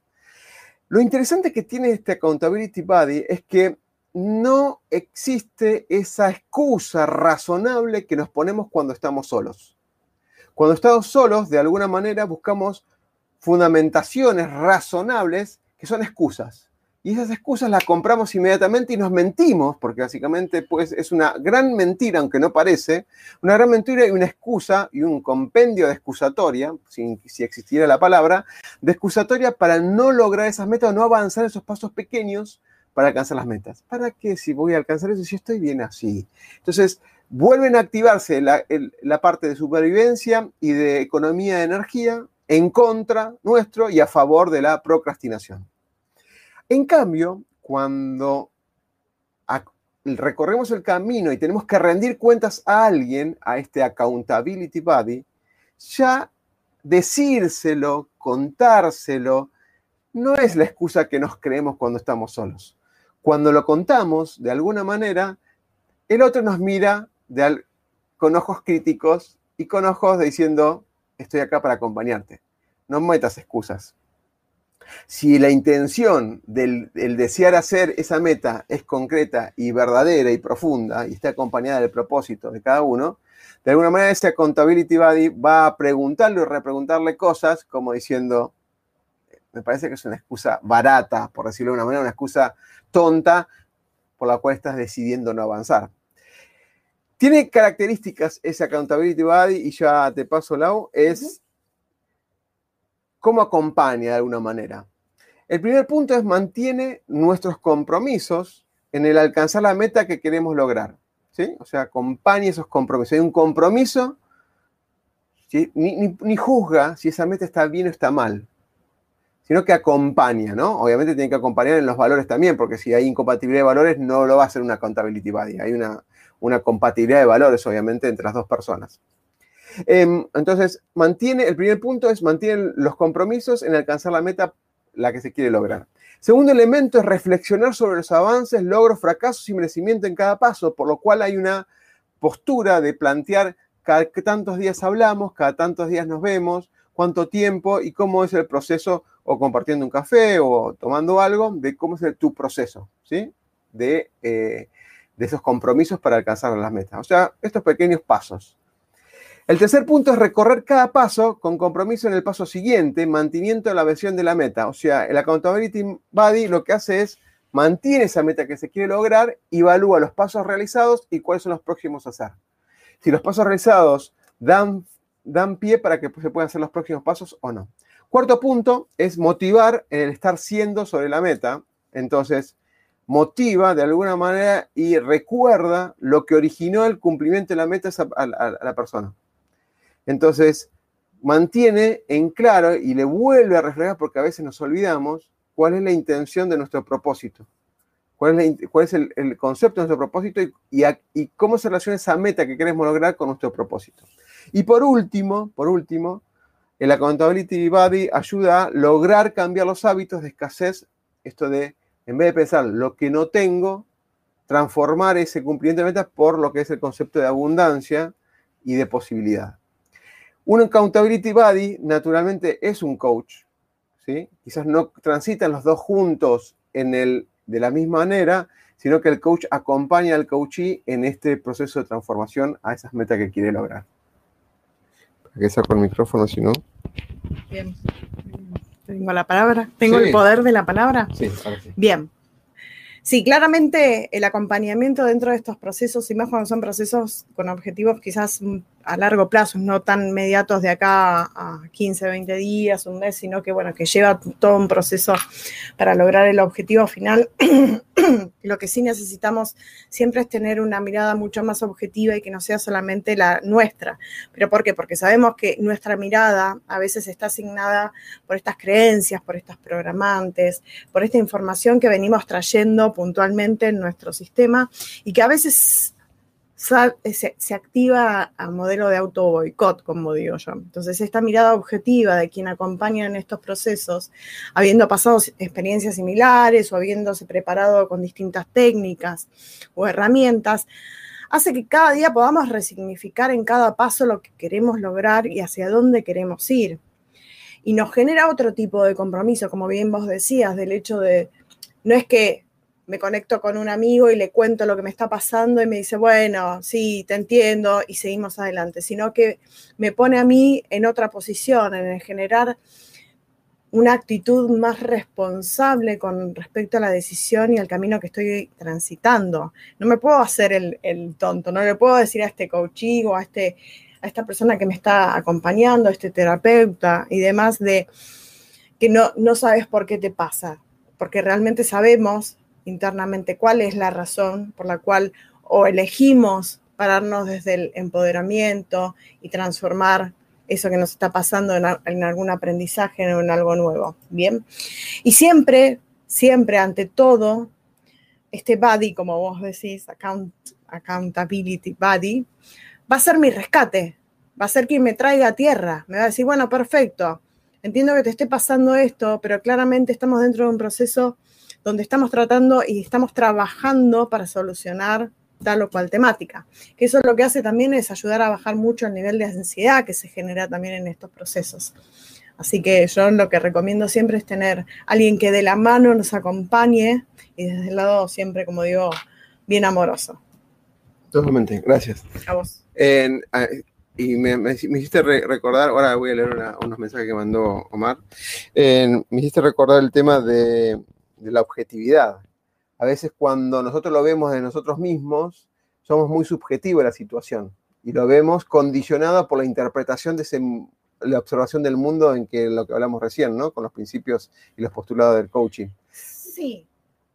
Lo interesante que tiene este Accountability Buddy es que no existe esa excusa razonable que nos ponemos cuando estamos solos. Cuando estamos solos, de alguna manera buscamos fundamentaciones razonables que son excusas. Y esas excusas las compramos inmediatamente y nos mentimos, porque básicamente pues, es una gran mentira, aunque no parece, una gran mentira y una excusa y un compendio de excusatoria, si, existiera la palabra, de excusatoria para no lograr esas metas no avanzar esos pasos pequeños para alcanzar las metas. ¿Para qué si voy a alcanzar eso si estoy bien así? Entonces, vuelven a activarse la, parte de supervivencia y de economía de energía en contra nuestro y a favor de la procrastinación. En cambio, cuando recorremos el camino y tenemos que rendir cuentas a alguien, a este accountability buddy, ya decírselo, contárselo, no es la excusa que nos creemos cuando estamos solos. Cuando lo contamos, de alguna manera, el otro nos mira con ojos críticos y con ojos diciendo, estoy acá para acompañarte. No metas excusas. Si la intención del, desear hacer esa meta es concreta y verdadera y profunda y está acompañada del propósito de cada uno, de alguna manera ese accountability buddy va a preguntarle o repreguntarle cosas como diciendo, me parece que es una excusa barata, por decirlo de una manera, una excusa tonta por la cual estás decidiendo no avanzar. Tiene características ese accountability buddy y ya te paso Lau, es cómo acompaña de alguna manera. El primer punto es mantiene nuestros compromisos en el alcanzar la meta que queremos lograr. ¿sí? O sea, acompaña esos compromisos. Hay un compromiso, ni, juzga si esa meta está bien o está mal, sino que acompaña, ¿no? Obviamente tiene que acompañar en los valores también, porque si hay incompatibilidad de valores, no lo va a hacer una accountability body. Hay una, una compatibilidad de valores, obviamente, entre las dos personas. Em, entonces, mantiene, el primer punto es mantiene los compromisos en alcanzar la meta, la que se quiere lograr. Segundo elemento es reflexionar sobre los avances, logros, fracasos y merecimiento en cada paso, por lo cual hay una postura de plantear cada tantos días hablamos, cada tantos días nos vemos, cuánto tiempo y cómo es el proceso, o compartiendo un café o tomando algo, de cómo es tu proceso, ¿sí? De, eh, de esos compromisos para alcanzar las metas. O sea, estos pequeños pasos. El tercer punto es recorrer cada paso con compromiso en el paso siguiente, mantenimiento de la versión de la meta. O sea, el Accountability Buddy lo que hace es mantiene esa meta que se quiere lograr, evalúa los pasos realizados y cuáles son los próximos a hacer. Si los pasos realizados dan, dan pie para que se puedan hacer los próximos pasos o no. Cuarto punto es motivar en el estar siendo sobre la meta. Entonces, motiva de alguna manera y recuerda lo que originó el cumplimiento de la meta a la persona. Entonces, mantiene en claro y le vuelve a reflejar, porque a veces nos olvidamos, cuál es la intención de nuestro propósito. cuál es, el, concepto de nuestro propósito y, y, cómo se relaciona esa meta que queremos lograr con nuestro propósito. Y por último, por último, el Accountability Body ayuda a lograr cambiar los hábitos de escasez, esto de, en vez de pensar lo que no tengo, transformar ese cumplimiento de metas por lo que es el concepto de abundancia y de posibilidad. Un Accountability Buddy, naturalmente, es un coach. ¿sí? Quizás no transitan los dos juntos en el, de la misma manera, sino que el coach acompaña al coachee en este proceso de transformación a esas metas que quiere lograr. ¿Para qué saco el micrófono si no? Bien. Tengo la palabra. Tengo el poder de la palabra. Sí, ahora sí. Bien. Sí, claramente el acompañamiento dentro de estos procesos, y más cuando son procesos con objetivos quizás a largo plazo, no tan inmediatos de acá a 15, 20 días, un mes, sino que bueno, que lleva todo un proceso para lograr el objetivo final. Lo que sí necesitamos siempre es tener una mirada mucho más objetiva y que no sea solamente la nuestra. ¿Pero por qué? Porque sabemos que nuestra mirada a veces está asignada por estas creencias, por estas programantes, por esta información que venimos trayendo puntualmente en nuestro sistema y que a veces eh, se, activa a modelo de auto boicot, como digo yo. Entonces, esta mirada objetiva de quien acompaña en estos procesos, habiendo pasado experiencias similares o habiéndose preparado con distintas técnicas o herramientas, hace que cada día podamos resignificar en cada paso lo que queremos lograr y hacia dónde queremos ir. Y nos genera otro tipo de compromiso, como bien vos decías, del hecho de, no es que me conecto con un amigo y le cuento lo que me está pasando y me dice, bueno, sí, te entiendo y seguimos adelante, sino que me pone a mí en otra posición, en generar una actitud más responsable con respecto a la decisión y al camino que estoy transitando. No me puedo hacer el, tonto, no le puedo decir a este coaching o a, este, a esta persona que me está acompañando, a este terapeuta y demás de que no, no sabes por qué te pasa, porque realmente sabemos internamente cuál es la razón por la cual o elegimos pararnos desde el empoderamiento y transformar eso que nos está pasando en, algún aprendizaje o en algo nuevo. Bien. Y siempre, siempre, ante todo, este body, como vos decís, account, accountability body, va a ser mi rescate, va a ser quien me traiga a tierra. Me va a decir, bueno, perfecto, entiendo que te esté pasando esto, pero claramente estamos dentro de un proceso donde estamos tratando y estamos trabajando para solucionar tal o cual temática. Que eso lo que hace también es ayudar a bajar mucho el nivel de ansiedad que se genera también en estos procesos. Así que yo lo que recomiendo siempre es tener alguien que de la mano nos acompañe y desde el lado siempre, como digo, bien amoroso. Totalmente, gracias. A vos. y me, hiciste recordar, ahora voy a leer unos mensajes que mandó Omar, me hiciste recordar el tema de de la objetividad. A veces cuando nosotros lo vemos de nosotros mismos, somos muy subjetivos de la situación y lo vemos condicionado por la interpretación de ese, la observación del mundo en que lo que hablamos recién, ¿no? Con los principios y los postulados del coaching. Sí,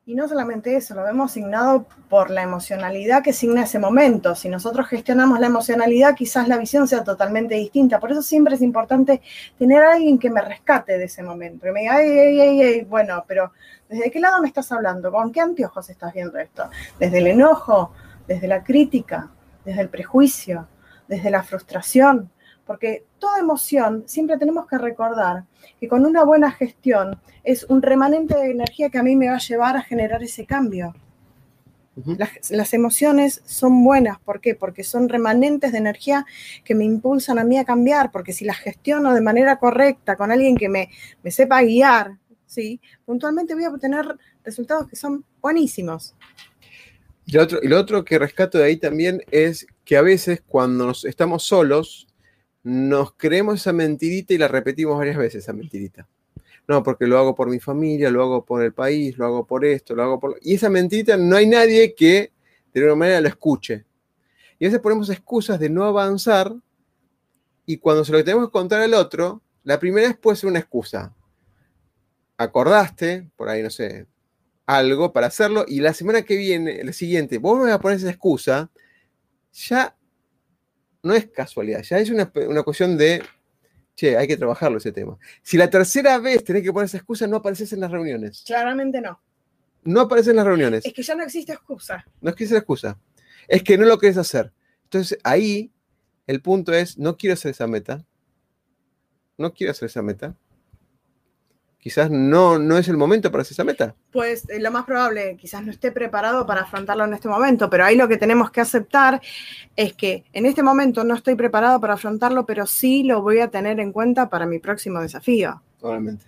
y no solamente eso, lo vemos asignado por la emocionalidad que signa ese momento. Si nosotros gestionamos la emocionalidad, quizás la visión sea totalmente distinta. Por eso siempre es importante tener alguien que me rescate de ese momento, que me diga, ay, ay, ay, ay, bueno, pero ¿desde qué lado me estás hablando? ¿Con qué anteojos estás viendo esto? ¿Desde el enojo? ¿Desde la crítica? ¿Desde el prejuicio? ¿Desde la frustración? Porque toda emoción siempre tenemos que recordar que con una buena gestión es un remanente de energía que a mí me va a llevar a generar ese cambio. las, emociones son buenas, ¿por qué? Porque son remanentes de energía que me impulsan a mí a cambiar, porque si las gestiono de manera correcta con alguien que me, me sepa guiar, ¿sí? puntualmente voy a obtener resultados que son buenísimos. Y lo, otro, y lo otro que rescato de ahí también es que a veces cuando nos estamos solos, nos creemos esa mentirita y la repetimos varias veces, esa mentirita. No, porque lo hago por mi familia, lo hago por el país, lo hago por esto, lo hago por... Y esa mentirita no hay nadie que de alguna manera lo escuche. Y a veces ponemos excusas de no avanzar y cuando se lo tenemos que contar al otro, la primera vez puede ser una excusa. Acordaste, por ahí no sé, algo para hacerlo y la semana que viene, el siguiente, vos me vas a poner esa excusa, ya no es casualidad, ya es una, cuestión de, che, hay que trabajarlo ese tema. Si la tercera vez tenés que poner esa excusa, no apareces en las reuniones. Claramente no. no aparece en las reuniones. Es que ya no existe excusa. No es que sea excusa. Es que no lo quieres hacer. Entonces ahí el punto es, no quiero hacer esa meta. No quiero hacer esa meta. Quizás no, no es el momento para hacer esa meta. Pues eh, lo más probable, quizás no esté preparado para afrontarlo en este momento, pero ahí lo que tenemos que aceptar es que en este momento no estoy preparado para afrontarlo, pero sí lo voy a tener en cuenta para mi próximo desafío. Totalmente.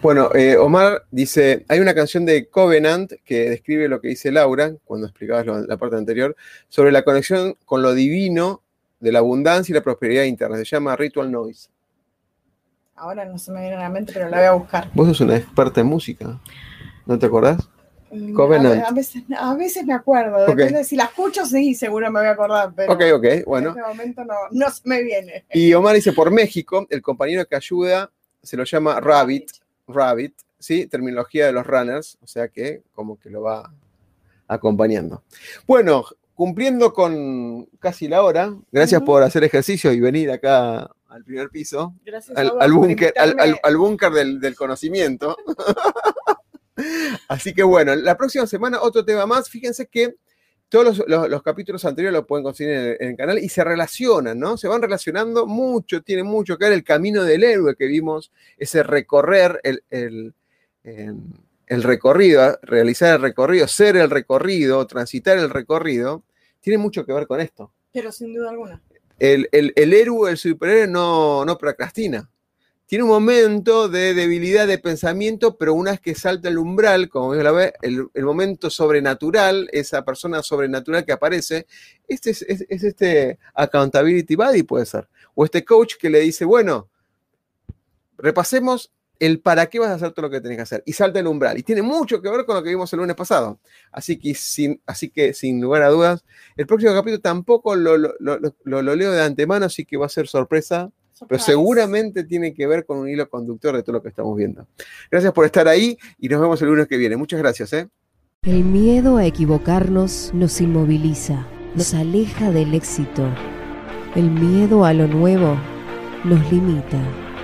Bueno, eh, Omar dice, hay una canción de Covenant que describe lo que dice Laura, cuando explicabas lo- la parte anterior, sobre la conexión con lo divino de la abundancia y la prosperidad interna. Se llama Ritual Noise. Ahora no se me viene a la mente, pero la voy a buscar. Vos sos una experta en música. ¿No te acordás? Mm, Covenant. A, veces, a veces me acuerdo, Ok. depende, si la escucho, sí, seguro me voy a acordar, pero Ok, ok, bueno. en este momento no, no se me viene. Y Omar dice, por México, el compañero que ayuda se lo llama Rabbit, Rabbit, ¿sí? Terminología de los runners, o sea que como que lo va acompañando. Bueno, cumpliendo con casi la hora, gracias por hacer ejercicio y venir acá al primer piso, Gracias al, búnker, al, al- del, del conocimiento. Así que bueno, la próxima semana otro tema más. Fíjense que todos los, los- los capítulos anteriores los pueden conseguir en el, en el canal y se relacionan, ¿no? Se van relacionando mucho, tiene mucho que ver el camino del héroe que vimos, ese recorrer, el, el- en- el recorrido, realizar el recorrido, ser el recorrido, transitar el recorrido, tiene mucho que ver con esto Pero sin duda alguna. El, el- el héroe, el superhéroe no, no procrastina. Tiene un momento de debilidad de pensamiento, pero una vez que salta el umbral, como ves la el, el momento sobrenatural, esa persona sobrenatural que aparece, este es, es- es este accountability buddy, puede ser. O este coach que le dice, bueno, repasemos el para qué vas a hacer todo lo que tenés que hacer. Y salta el umbral. Y tiene mucho que ver con lo que vimos el lunes pasado. Así que sin, así que, sin lugar a dudas, el próximo capítulo tampoco lo, lo- lo- lo- lo leo de antemano, así que va a ser sorpresa, pero seguramente tiene que ver con un hilo conductor de todo lo que estamos viendo. Gracias por estar ahí y nos vemos el lunes que viene. Muchas gracias. ¿eh? El miedo a equivocarnos nos inmoviliza, nos aleja del éxito. El miedo a lo nuevo nos limita,